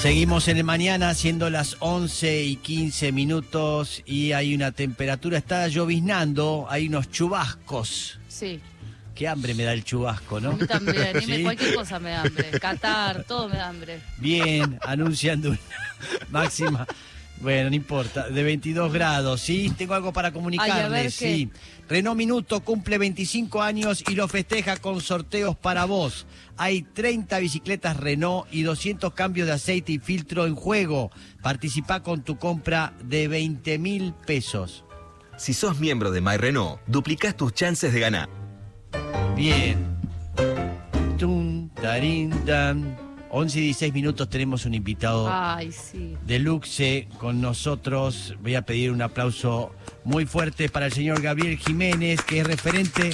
Seguimos en el mañana siendo las 11 y 15 minutos y hay una temperatura, está lloviznando, hay unos chubascos. Sí. Qué hambre me da el chubasco, ¿no? A mí también, dime, ¿Sí? cualquier cosa me da hambre. Qatar, todo me da hambre. Bien, anunciando una máxima. Bueno, no importa, de 22 grados, ¿sí? Tengo algo para comunicarles. Renault Minuto cumple 25 años y lo festeja con sorteos para vos. Hay 30 bicicletas Renault y 200 cambios de aceite y filtro en juego. Participa con tu compra de 20 mil pesos. Si sos miembro de MyRenault, duplicás tus chances de ganar. Bien. Tum, tarín, tan. 11 y 16 minutos tenemos un invitado Ay, sí. Deluxe con nosotros. Voy a pedir un aplauso muy fuerte para el señor Gabriel Jiménez, que es referente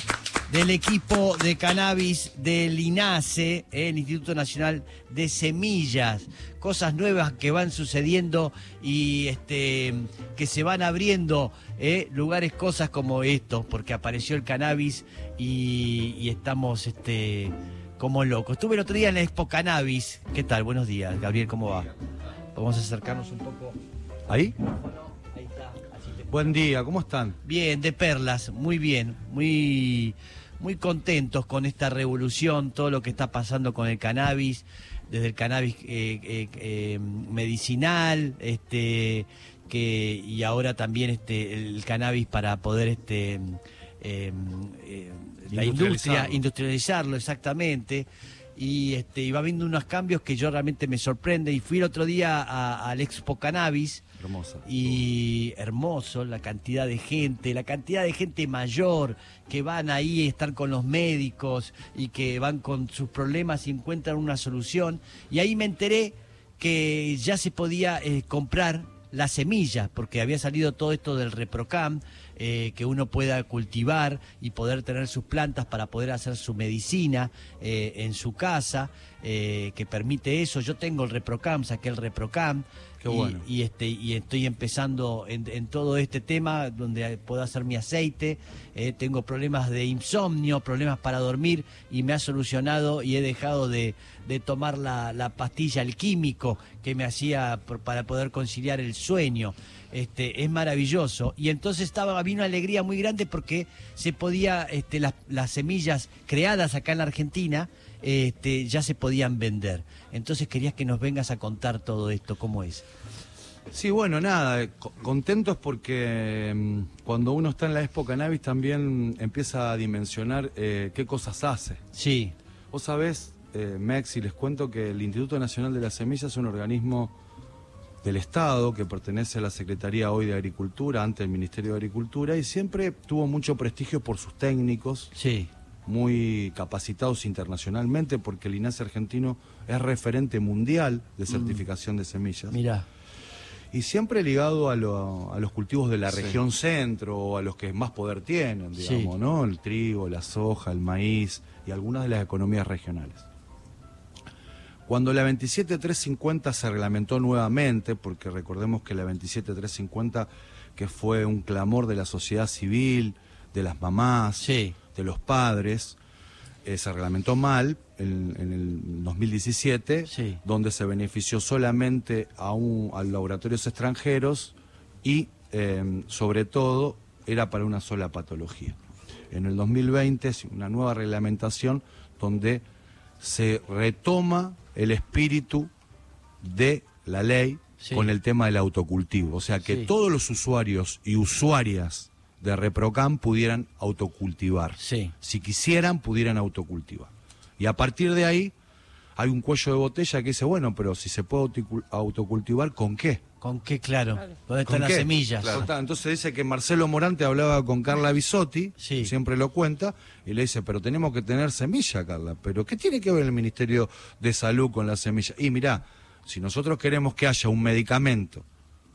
del equipo de cannabis del INASE, eh, el Instituto Nacional de Semillas. Cosas nuevas que van sucediendo y este, que se van abriendo eh, lugares, cosas como estos, porque apareció el cannabis y, y estamos este, como locos. Estuve el otro día en la Expo Cannabis. ¿Qué tal? Buenos días, Gabriel, ¿cómo va? Vamos a acercarnos un poco. ¿Ahí? Ahí está. así te- Buen día, ¿cómo están? Bien, de perlas, muy bien, muy, muy contentos con esta revolución, todo lo que está pasando con el cannabis, desde el cannabis eh, eh, eh, medicinal, este, que y ahora también este el cannabis para poder este eh, eh, la industria Industrializarlo. exactamente. Y, este, y va habiendo unos cambios que yo realmente me sorprende. Y fui el otro día al Expo Cannabis, Hermosa. y hermoso la cantidad de gente, la cantidad de gente mayor que van ahí a estar con los médicos y que van con sus problemas y encuentran una solución. Y ahí me enteré que ya se podía eh, comprar la semilla, porque había salido todo esto del reprocam, eh, que uno pueda cultivar y poder tener sus plantas para poder hacer su medicina eh, en su casa, eh, que permite eso. Yo tengo el reprocam, saqué el reprocam. Qué y- bueno. y este y estoy empezando en, en todo este tema donde puedo hacer mi aceite tengo problemas de insomnio problemas para dormir y me ha solucionado y he dejado de, de tomar la, la pastilla el químico que me hacía por- para poder conciliar el sueño este es maravilloso y entonces estaba había una alegría muy grande porque se podía este las, las semillas creadas acá en la Argentina este, ya se podían vender. Entonces querías que nos vengas a contar todo esto, ¿cómo es? Sí, bueno, nada, co- contentos porque mm, cuando uno está en la Expo Cannabis también empieza a dimensionar eh, qué cosas hace. Sí, Vos sabés, eh, Mex, y les cuento que el Instituto Nacional de la Semilla es un organismo del Estado que pertenece a la Secretaría hoy de Agricultura, ante el Ministerio de Agricultura, y siempre tuvo mucho prestigio por sus técnicos, sí, muy capacitados internacionalmente, porque el INASE argentino es referente mundial de certificación de semillas. mira, Y siempre ligado a, lo- a los cultivos de la Sí. región centro, o a los que más poder tienen, Sí. digamos, ¿no? El trigo, la soja, el maíz y algunas de las economías regionales. Cuando la 27350 se reglamentó nuevamente, porque recordemos que la 27350, que fue un clamor de la sociedad civil, de las mamás, Sí. de los padres, eh, se reglamentó mal en, en el 2017, Sí. donde se benefició solamente a, un, a laboratorios extranjeros y, eh, sobre todo, era para una sola patología. En el 2020 es una nueva reglamentación donde se retoma el espíritu de la ley Sí. con el tema del autocultivo. O sea, que Sí. todos los usuarios y usuarias de Reprocam pudieran autocultivar. Sí. Si quisieran, pudieran autocultivar. Y a partir de ahí hay un cuello de botella que dice, bueno, pero si se puede autocul- autocultivar, ¿con qué? ¿Con qué claro? ¿Dónde están ¿Con las qué? semillas? Claro. Está, Entonces dice que Marcelo Morante hablaba con Carla Bisotti, Sí. siempre lo cuenta, y le dice, pero tenemos que tener semilla, Carla. ¿Pero qué tiene que ver el Ministerio de Salud con la semilla? Y mirá, si nosotros queremos que haya un medicamento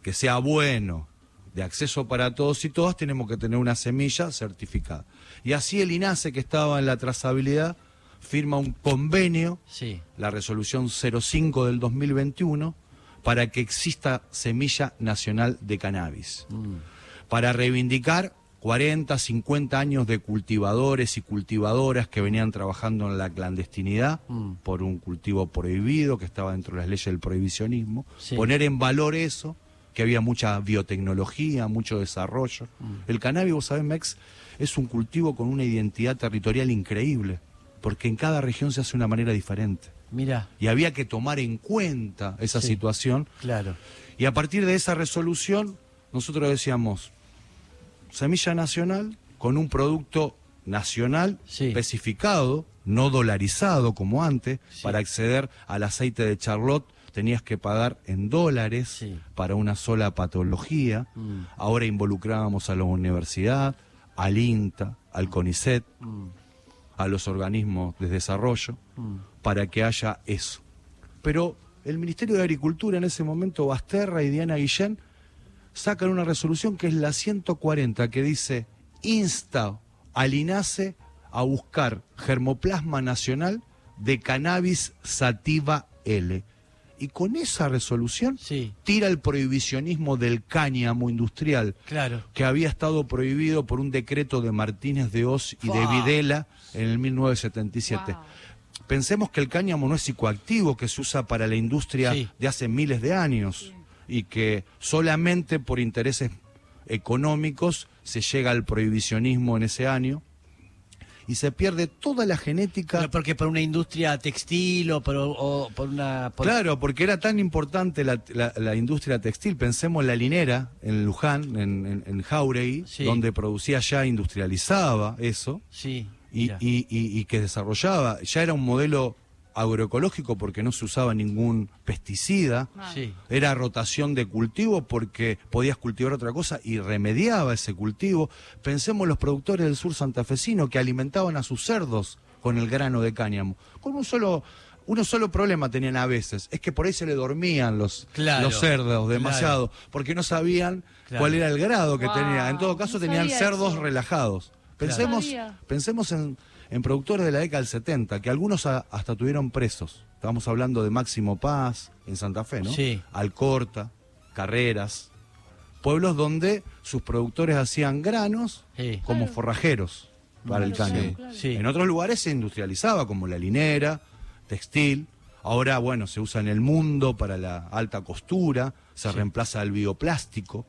que sea bueno, de acceso para todos y todas, tenemos que tener una semilla certificada. Y así el INASE, que estaba en la trazabilidad, firma un convenio Sí, la resolución 05 del 2021 para que exista semilla nacional de cannabis. Mm. Para reivindicar 40, 50 años de cultivadores y cultivadoras que venían trabajando en la clandestinidad Mm. por un cultivo prohibido que estaba dentro de las leyes del prohibicionismo. Sí. Poner en valor eso, que había mucha biotecnología, mucho desarrollo. Mm. El cannabis, vos sabés, Mex, es un cultivo con una identidad territorial increíble, porque en cada región se hace de una manera diferente. Mira, Y había que tomar en cuenta esa Sí. situación claro. y a partir de esa resolución, nosotros decíamos, semilla nacional con un producto nacional Sí. especificado, no dolarizado como antes, Sí. para acceder al aceite de Charlotte tenías que pagar en dólares para una sola patología. Mm. Ahora involucrábamos a la universidad, al INTA, al CONICET, Mm, a los organismos de desarrollo mm. para que haya eso. Pero el Ministerio de Agricultura en ese momento, Basterra y Diana Guillén, sacan una resolución que es la 140, que dice, insta al INASE a buscar germoplasma nacional de cannabis sativa L. Y con esa resolución Sí, tira el prohibicionismo del cáñamo industrial, claro. que había estado prohibido por un decreto de Martínez de Oz y de. Videla en el 1977. Wow. Pensemos que el cáñamo no es psicoactivo, que se usa para la industria Sí. de hace miles de años y que solamente por intereses económicos se llega al prohibicionismo en ese año y se pierde toda la genética. Pero porque por una industria textil o por, o por una... por- Claro, porque era tan importante la, la- la industria textil. Pensemos en la linera en Luján, en, en, en Jauregui, Sí. donde producía ya, industrializaba eso Sí. y, y- y- y que desarrollaba. Ya era un modelo agroecológico porque no se usaba ningún pesticida. Sí. Era rotación de cultivo porque podías cultivar otra cosa y remediaba ese cultivo. Pensemos en los productores del sur santafesino que alimentaban a sus cerdos con el grano de cáñamo. Con un solo, uno solo problema tenían a veces, es que por ahí se le dormían los, Claro, los cerdos demasiado, porque no sabían Claro. cuál era el grado que Wow, tenía. En todo caso no tenían cerdos eso. relajados. Pensemos, pensemos en, en productores de la década del 70, que algunos a- hasta tuvieron presos. Estamos hablando de Máximo Paz, en Santa Fe, ¿no? Sí. Alcorta, Carreras, pueblos donde sus productores hacían granos Sí. como Claro. forrajeros para el cáñamo. claro. Sí. En otros lugares se industrializaba, como la linera, textil. Ahora, bueno, se usa en el mundo para la alta costura, se Sí. reemplaza el bioplástico,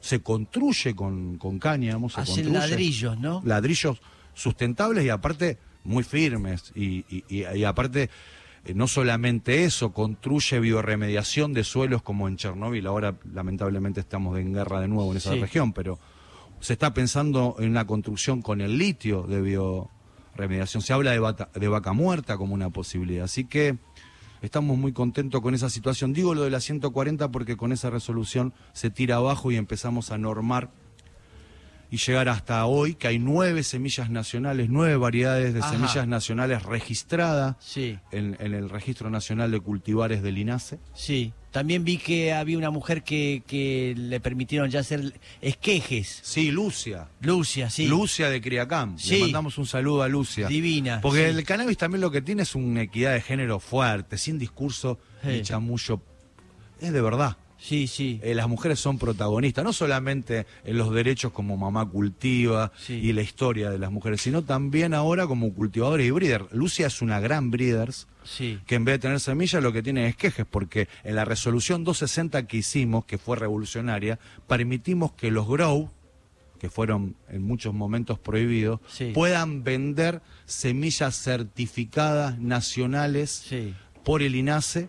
se construye con, con cáñamo, se Hacen construye. ladrillos, ¿no? Ladrillos sustentables y aparte muy firmes. Y, y- aparte, eh, no solamente eso, construye bioremediación de suelos como en Chernóbil. Ahora, lamentablemente, estamos en guerra de nuevo en esa Sí. región, pero se está pensando en una construcción con el litio de bioremediación. Se habla de, bata- de vaca muerta como una posibilidad. Así que estamos muy contentos con esa situación. Digo lo de la 140 porque con esa resolución se tira abajo y empezamos a normar y llegar hasta hoy, que hay nueve semillas nacionales, nueve variedades de Ajá. semillas nacionales registradas Sí, en, en el Registro Nacional de Cultivares del INASE. sí. También vi que había una mujer que, que le permitieron ya hacer esquejes. Sí, Lucia. Lucia, sí. Lucia de Criacam. Sí. Le mandamos un saludo a Lucia. Divina. Porque sí. el cannabis también lo que tiene es una equidad de género fuerte, sin discurso ni Sí. chamullo. Es de verdad. Sí, sí. Eh, las mujeres son protagonistas, no solamente en los derechos como mamá cultiva Sí. y la historia de las mujeres, sino también ahora como cultivadora y breeder. Lucia es una gran breeders Sí. que en vez de tener semillas lo que tiene es quejes, porque en la resolución 260 que hicimos, que fue revolucionaria, permitimos que los grow, que fueron en muchos momentos prohibidos, Sí. puedan vender semillas certificadas nacionales Sí. por el INASE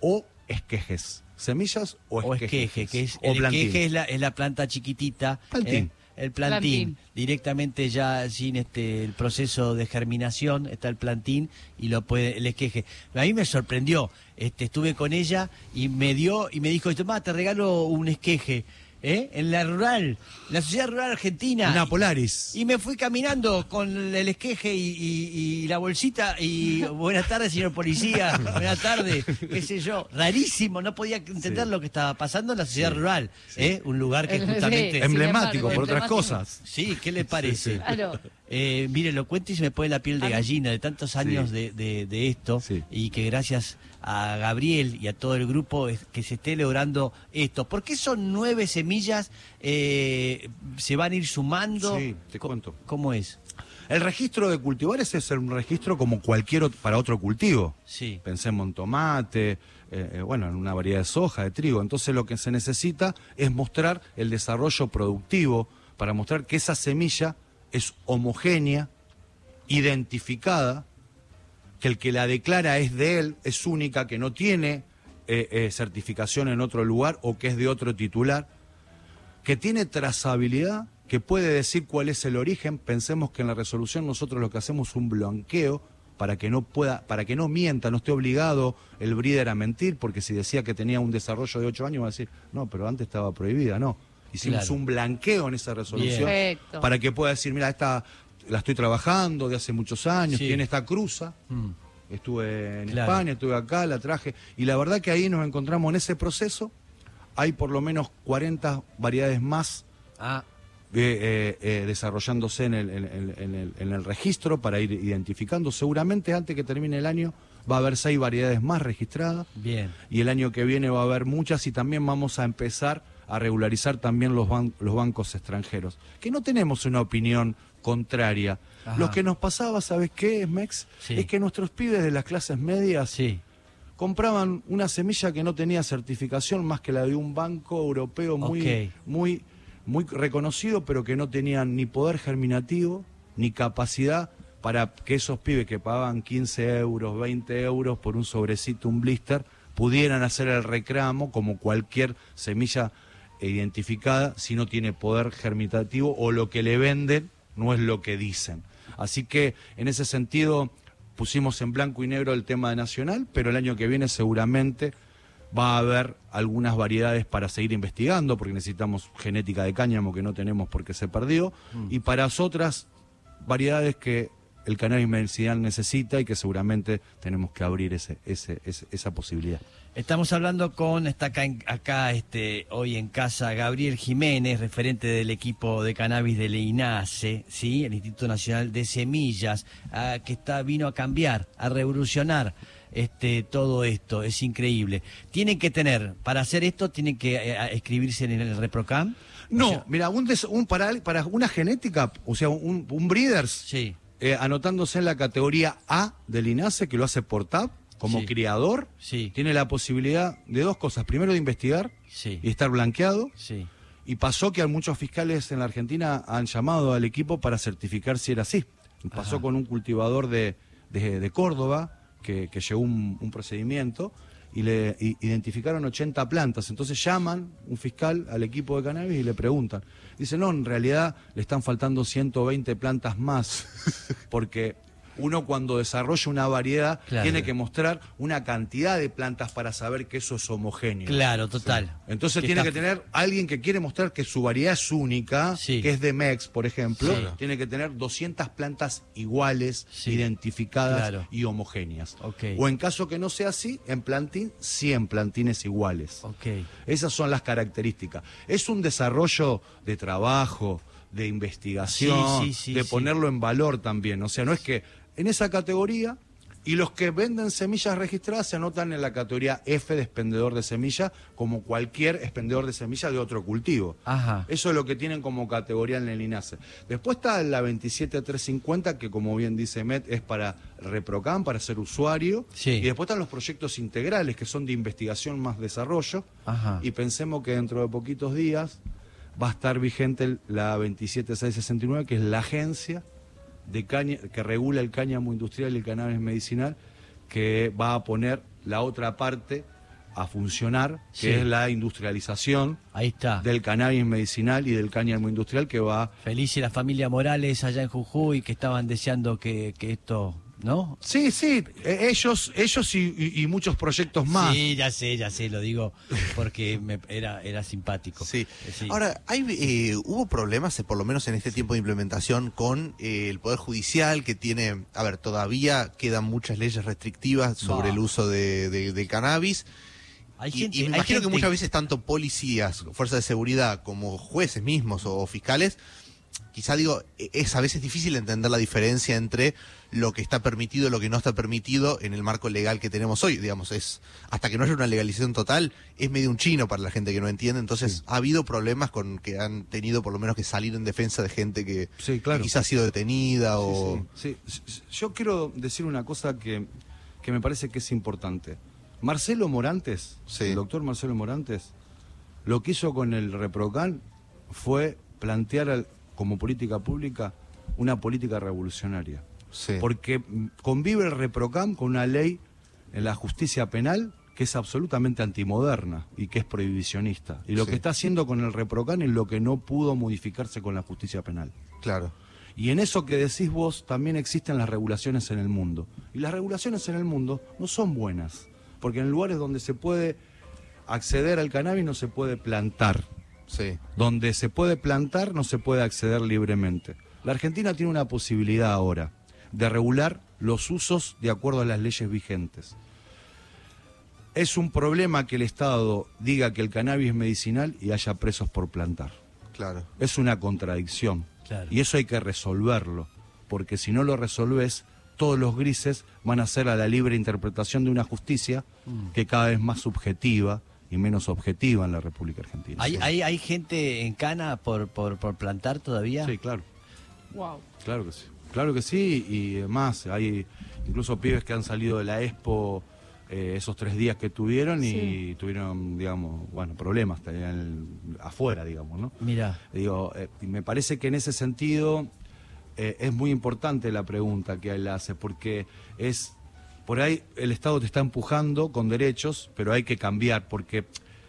o esquejes. ¿Semillas o O esquejes? esqueje, que es, o el plantín. esqueje es la, es la planta chiquitita. Plantín. ¿eh? El plantín, Plantín. directamente ya sin este el proceso de germinación está el plantín y lo puede el esqueje. A mí me sorprendió, este estuve con ella y me dio y me dijo, "Tomá, te regalo un esqueje." ¿Eh? En la rural, la sociedad rural argentina. Una Polaris. Y me fui caminando con el esqueje y, y- y la bolsita y buenas tardes, señor policía, buenas tardes, qué sé yo. Rarísimo, no podía entender lo que estaba pasando en la sociedad rural, ¿eh? Un lugar que justamente... Emblemático por otras cosas. Sí, ¿qué le parece? Claro. Eh, mire, lo cuento y se me pone la piel de gallina de tantos años de, de- de esto y que gracias a Gabriel y a todo el grupo es que se esté logrando esto. ¿Por qué son nueve semillas? Eh, ¿Se van a ir sumando? Sí, te cuento. ¿Cómo es? El registro de cultivares es un registro como cualquier otro, para otro cultivo. Sí. Pensemos en tomate, eh, eh, bueno, en una variedad de soja, de trigo. Entonces lo que se necesita es mostrar el desarrollo productivo para mostrar que esa semilla es homogénea, identificada, que el que la declara es de él, es única, que no tiene eh, eh, certificación en otro lugar o que es de otro titular, que tiene trazabilidad, que puede decir cuál es el origen. Pensemos que en la resolución nosotros lo que hacemos es un blanqueo para que no pueda, para que no mienta, no esté obligado el breeder a mentir, porque si decía que tenía un desarrollo de ocho años, va a decir, no, pero antes estaba prohibida, no. Hicimos Claro. un blanqueo en esa resolución para que pueda decir, mira, esta la estoy trabajando de hace muchos años, Sí. tiene esta cruza. Mm. Estuve en Claro. España, estuve acá, la traje. Y la verdad que ahí nos encontramos en ese proceso. Hay por lo menos 40 variedades más Ah, eh, eh, eh, desarrollándose en el, en, en- en el, en el registro para ir identificando. Seguramente antes que termine el año va a haber seis variedades más registradas. bien. Y el año que viene va a haber muchas y también vamos a empezar a regularizar también los, ban- los bancos extranjeros. Que no tenemos una opinión contraria. Ajá. Lo que nos pasaba, ¿sabes qué, Mex? Sí. Es que nuestros pibes de las clases medias Sí. compraban una semilla que no tenía certificación más que la de un banco europeo muy, muy, muy reconocido, pero que no tenían ni poder germinativo ni capacidad para que esos pibes que pagaban 15 euros, 20 euros por un sobrecito, un blister, pudieran hacer el reclamo como cualquier semilla identificada si no tiene poder germinativo o lo que le venden no es lo que dicen. Así que en ese sentido pusimos en blanco y negro el tema de nacional, pero el año que viene seguramente va a haber algunas variedades para seguir investigando, porque necesitamos genética de cáñamo que no tenemos porque se perdió, y para otras variedades que el cannabis medicinal necesita y que seguramente tenemos que abrir ese, ese- ese- esa posibilidad. Estamos hablando con, está acá, en- acá este, hoy en casa, Gabriel Jiménez, referente del equipo de cannabis del INASE, ¿sí? el Instituto Nacional de Semillas, ah, que está, vino a cambiar, a revolucionar este, todo esto, es increíble. Tienen que tener, para hacer esto, tienen que eh, a- escribirse en el ReproCam. No, O sea, mira, un, des- un para, para una genética, o sea, un, un breeders, sí, eh, anotándose en la categoría A del INASE, que lo hace por TAP, como Sí. criador, Sí. tiene la posibilidad de dos cosas. Primero, de investigar sí, y estar blanqueado. sí. Y pasó que muchos fiscales en la Argentina han llamado al equipo para certificar si era así. Pasó Ajá. con un cultivador de, de- de Córdoba que, que llevó un, un procedimiento y le identificaron 80 plantas. Entonces llaman un fiscal al equipo de cannabis y le preguntan. Dice, no, en realidad le están faltando 120 plantas más. Porque uno cuando desarrolla una variedad Claro. tiene que mostrar una cantidad de plantas para saber que eso es homogéneo. Claro, total. Entonces Que tiene está- que tener alguien que quiere mostrar que su variedad es única, Sí. que es de MEX, por ejemplo, Sí. tiene que tener 200 plantas iguales, identificadas Claro. y homogéneas. Ok. O en caso que no sea así, en plantín, 100 plantines iguales. Ok. Esas son las características. Es un desarrollo de trabajo, de investigación, Sí, sí, sí, de ponerlo en valor también. O sea, no es que en esa categoría y los que venden semillas registradas se anotan en la categoría F de expendedor de semilla como cualquier expendedor de semilla de otro cultivo. Ajá. Eso es lo que tienen como categoría en el INASE. Después está la 27350, que como bien dice Met, es para ReproCam, para ser usuario. Sí. Y después están los proyectos integrales, que son de investigación más desarrollo. Ajá. Y pensemos que dentro de poquitos días va a estar vigente la 27669, que es la agencia de caña, que regula el cáñamo industrial y el cannabis medicinal, que va a poner la otra parte a funcionar, que Sí. es la industrialización Ahí está. del cannabis medicinal y del cáñamo industrial que va... Feliz y la familia Morales allá en Jujuy que estaban deseando que, que esto, ¿no? Sí, sí, eh, ellos, ellos y, y- y muchos proyectos más. Sí, ya sé, ya sé, lo digo porque me, era, era simpático. Sí. Eh, sí. Ahora, hay, eh, hubo problemas, eh, por lo menos en este tiempo de implementación, con eh, el Poder Judicial, que tiene, a ver, todavía quedan muchas leyes restrictivas sobre No. el uso de, de- del cannabis. hay gente, y, me imagino que muchas veces tanto policías, fuerzas de seguridad, como jueces mismos o, fiscales, quizá digo, e- es a veces difícil entender la diferencia entre lo que está permitido y lo que no está permitido en el marco legal que tenemos hoy. Digamos, es hasta que no haya una legalización total, es medio un chino para la gente que no entiende. Entonces, ha habido problemas con que han tenido por lo menos que salir en defensa de gente que, Sí, claro. que quizá ha sido detenida o. Sí, Yo quiero decir una cosa que, que me parece que es importante. Marcelo Morantes, Sí. el doctor Marcelo Morantes, lo que hizo con el ReproCan fue plantear al- como política pública una política revolucionaria. Sí. Porque mm, convive el ReproCam con una ley en la justicia penal que es absolutamente antimoderna y que es prohibicionista. Y lo Sí. que está haciendo con el ReproCan es lo que no pudo modificarse con la justicia penal. Claro. Y en eso que decís vos también existen las regulaciones en el mundo. Y las regulaciones en el mundo no son buenas, porque en lugares donde se puede acceder al cannabis no se puede plantar. Sí. Donde se puede plantar no se puede acceder libremente. La Argentina tiene una posibilidad ahora de regular los usos de acuerdo a las leyes vigentes. Es un problema que el Estado diga que el cannabis es medicinal y haya presos por plantar. Claro. Es una contradicción. Claro. Y eso hay que resolverlo, porque si no lo resolves, todos los grises van a ser a la libre interpretación de una justicia Mm. que cada vez más subjetiva y menos objetiva en la República Argentina. ¿Hay, hay, hay gente en cana por, por, por plantar todavía? Sí, claro, Wow. claro que sí. Claro que sí, y más, hay incluso pibes que han salido de la Expo eh, esos tres días que tuvieron y Sí. tuvieron, digamos, bueno, problemas tenían afuera, digamos, ¿no? Mira, Digo, eh, me parece que en ese sentido eh, es muy importante la pregunta que él hace, porque es, por ahí el Estado te está empujando con derechos, pero hay que cambiar, porque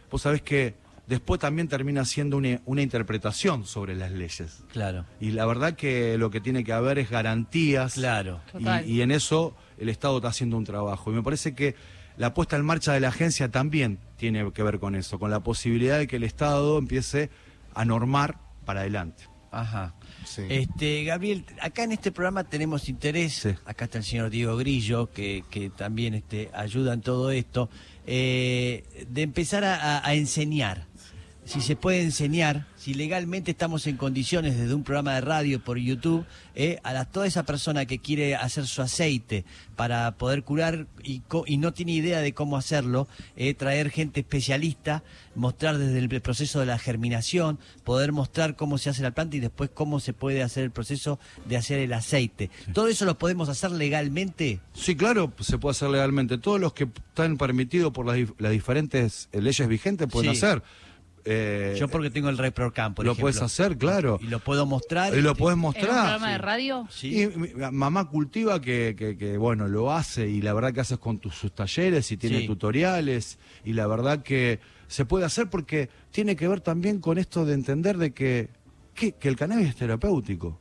vos sabés que después también termina siendo una, una interpretación sobre las leyes. claro, Y la verdad que lo que tiene que haber es garantías. claro. Y en eso el Estado está haciendo un trabajo. Y me parece que la puesta en marcha de la agencia también tiene que ver con eso, con la posibilidad de que el Estado empiece a normar para adelante. Ajá. Sí. Este, Gabriel, acá en este programa tenemos interés, Sí. acá está el señor Diego Grillo, que, que también este, ayuda en todo esto, eh, de empezar a, a- a enseñar. Si se puede enseñar, si legalmente estamos en condiciones desde un programa de radio por YouTube, eh, a la- toda esa persona que quiere hacer su aceite para poder curar y, co- y no tiene idea de cómo hacerlo, eh, traer gente especialista, mostrar desde el proceso de la germinación, poder mostrar cómo se hace la planta y después cómo se puede hacer el proceso de hacer el aceite. ¿Todo eso lo podemos hacer legalmente? Sí, claro, se puede hacer legalmente. Todos los que están permitidos por las, las diferentes eh, leyes vigentes pueden Sí. hacer. Eh, Yo porque tengo el ReproCam, por lo ejemplo. puedes hacer, claro. Y lo puedo mostrar. Y lo puedes ¿En un mostrar. programa de radio? Sí. Y mamá cultiva que, que- que, bueno, lo hace y la verdad que haces con tus, sus talleres y tiene Sí. tutoriales y la verdad que se puede hacer porque tiene que ver también con esto de entender de que, que, que el cannabis es terapéutico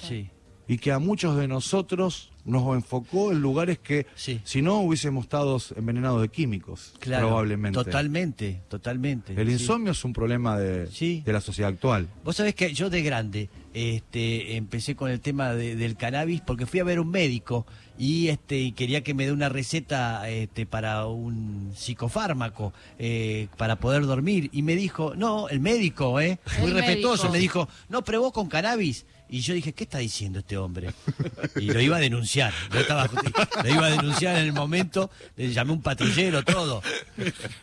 Sí. y que a muchos de nosotros nos enfocó en lugares que Sí. si no hubiésemos estado envenenados de químicos, Claro, probablemente. Totalmente, totalmente. El sí. insomnio es un problema de, Sí. de la sociedad actual. Vos sabés que yo de grande este, empecé con el tema de- del cannabis porque fui a ver un médico y este y quería que me dé una receta este, para un psicofármaco eh, para poder dormir y me dijo, no, el médico, ¿eh? muy El respetuoso, médico. me dijo, no, pero vos con cannabis. Y yo dije, ¿qué está diciendo este hombre? Y lo iba a denunciar. Yo estaba, lo iba a denunciar en el momento, le llamé a un patrullero, todo.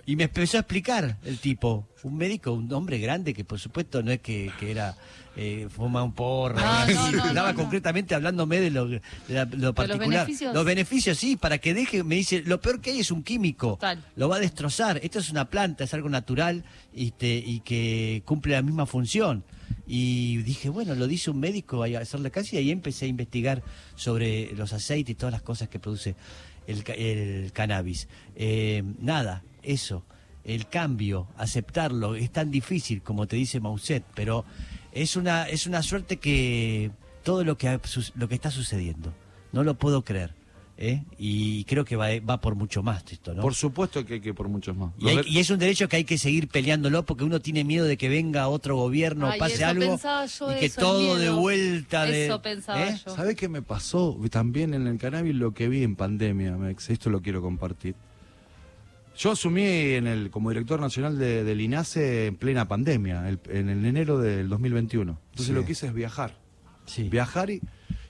Y me empezó a explicar el tipo, un médico, un hombre grande que por supuesto no es que, que era eh, fuma un porro, No, no, no, estaba concretamente hablándome de lo, de la- lo particular. beneficios? Los beneficios, sí, para que deje, me dice, lo peor que hay es un químico, lo va a destrozar. Esto es una planta, es algo natural este, y que cumple la misma función. Y dije, bueno, lo dice un médico, hay que hacerle casi, y ahí empecé a investigar sobre los aceites y todas las cosas que produce el, el cannabis. Eh, nada, eso, el cambio, aceptarlo, es tan difícil como te dice Mauset, pero es una, es una suerte que todo lo que, lo que está sucediendo, no lo puedo creer. ¿Eh? Y creo que va, va por mucho más esto, ¿no? Por supuesto que hay que ir por muchos más. Y, hay- es un derecho que hay que seguir peleándolo porque uno tiene miedo de que venga otro gobierno, Ay, pase algo y que todo de vuelta de Eso pensaba ¿eh? yo. ¿Sabe qué me pasó también en el cannabis? Lo que vi en pandemia, Mex, esto lo quiero compartir. Yo asumí en el, como director nacional de, del INASE en plena pandemia, el- en el enero del 2021. Entonces Sí. lo que hice es viajar. Sí. Viajar y,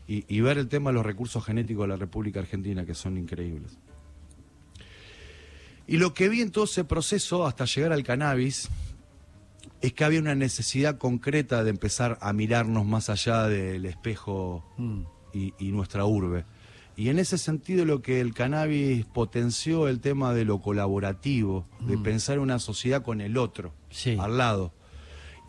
y- y ver el tema de los recursos genéticos de la República Argentina, que son increíbles. Y lo que vi en todo ese proceso, hasta llegar al cannabis, es que había una necesidad concreta de empezar a mirarnos más allá del espejo Mm. y, y nuestra urbe. Y en ese sentido lo que el cannabis potenció el tema de lo colaborativo, de pensar una sociedad con el otro, Sí. al lado.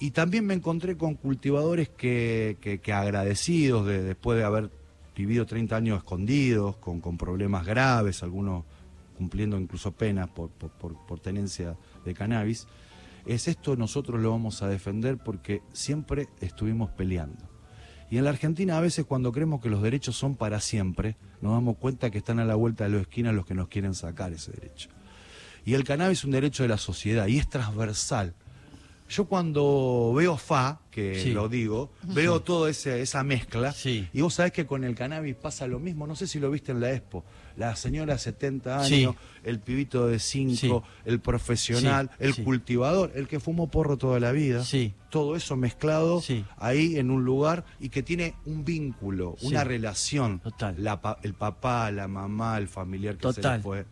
Y también me encontré con cultivadores que, que- agradecidos de, después de haber vivido 30 años escondidos, con, con problemas graves, algunos cumpliendo incluso penas por, por- por- por tenencia de cannabis, es esto nosotros lo vamos a defender porque siempre estuvimos peleando. Y en la Argentina a veces cuando creemos que los derechos son para siempre, nos damos cuenta que están a la vuelta de la esquina los que nos quieren sacar ese derecho. Y el cannabis es un derecho de la sociedad y es transversal. Yo cuando veo FA, que Sí. lo digo, veo toda esa mezcla. Sí. Y vos sabés que con el cannabis pasa lo mismo. No sé si lo viste en la Expo. La señora de 70 años, el pibito de 5, Sí. el profesional, el cultivador, el que fumó porro toda la vida. Sí. Todo eso mezclado ahí en un lugar y que tiene un vínculo, una relación. Total. La pa- el papá, la mamá, el familiar que se Total. le fue.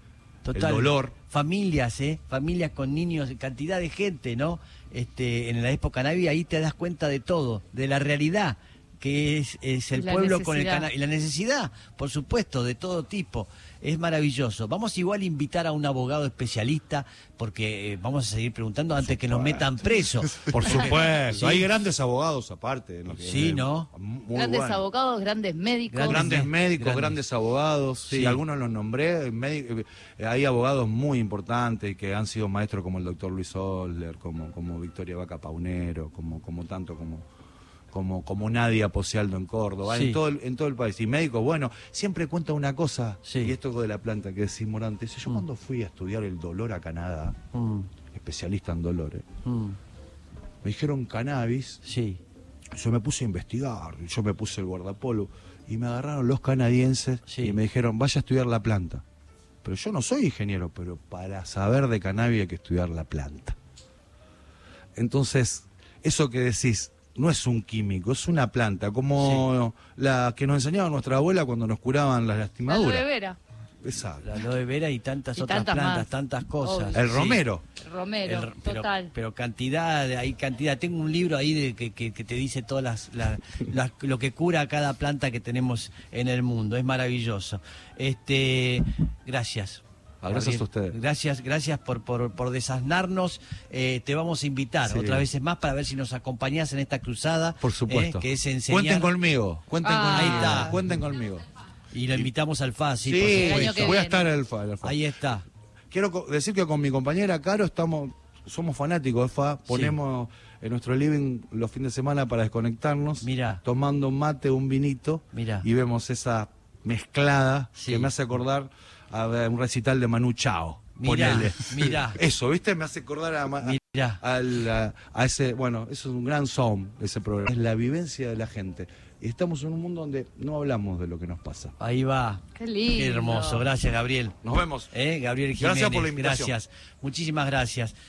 Total. El dolor. Familias, ¿eh? Familias con niños, cantidad de gente, ¿no? Este, en la época Navi ahí te das cuenta de todo, de la realidad que es, es el La pueblo con el cannabis. Y la necesidad, por supuesto, de todo tipo. Es maravilloso. Vamos igual a invitar a un abogado especialista, porque eh, vamos a seguir preguntando antes que nos metan presos. Por supuesto. Sí. Hay grandes abogados aparte. Sí, ¿no? Muy grandes buenos. abogados, grandes médicos. Grandes médicos, grandes. grandes, abogados, sí, Sí. algunos los nombré, eh, hay abogados muy importantes que han sido maestros como el doctor Luis Osler, como, como Victoria Vaca Paunero, como, como tanto como, como, como Nadia Posialdo en Córdoba, Sí. en, todo el, en todo el país. Y médicos, bueno, siempre cuenta una cosa, Sí. y esto de la planta que decís Morante, yo cuando fui a estudiar el dolor a Canadá, Mm, especialista en dolores, mm, me dijeron cannabis, sí, yo me puse a investigar, yo me puse el guardapolo y me agarraron los canadienses Sí. y me dijeron, vaya a estudiar la planta. Pero yo no soy ingeniero, pero para saber de cannabis hay que estudiar la planta. Entonces, eso que decís no es un químico, es una planta, como la que nos enseñaba nuestra abuela cuando nos curaban las La lastimaduras. aloe vera, Esa. la aloe vera y tantas Y otras tantas plantas, más. tantas cosas. Obvio. El Sí. romero. romero, El- pero, total. pero cantidad, hay cantidad. Tengo un libro ahí de, que, que- que te dice todas las, la- las- lo que cura cada planta que tenemos en el mundo. Es maravilloso. Este, gracias. Gracias a ustedes. Gracias, gracias por, por, por desasnarnos. Eh, te vamos a invitar Sí. otra vez más para ver si nos acompañás en esta cruzada. Por supuesto. eh, que es enseñar. Cuenten conmigo, cuenten Ah. conmigo. Ahí está. Cuenten conmigo. Y lo invitamos al FA, sí, Sí, por supuesto. voy a estar en el FA. Ahí está. Quiero decir que con mi compañera Caro estamos, somos fanáticos de FA, ponemos en nuestro living los fines de semana para desconectarnos, Mirá. tomando mate, un vinito, Mirá. y vemos esa mezclada Sí. que me hace acordar a ver, un recital de Manu Chao. Mirá, ponele. mirá. Eso, ¿viste? Me hace acordar a, Ma- a- Mirá. al- a- a ese, bueno, eso es un gran sound, ese programa. Es la vivencia de la gente. Y estamos en un mundo donde no hablamos de lo que nos pasa. Ahí va. Qué lindo. Qué hermoso. Gracias, Gabriel. Nos vemos. Eh, Gabriel Jiménez. Gracias por la invitación. Gracias. Muchísimas gracias.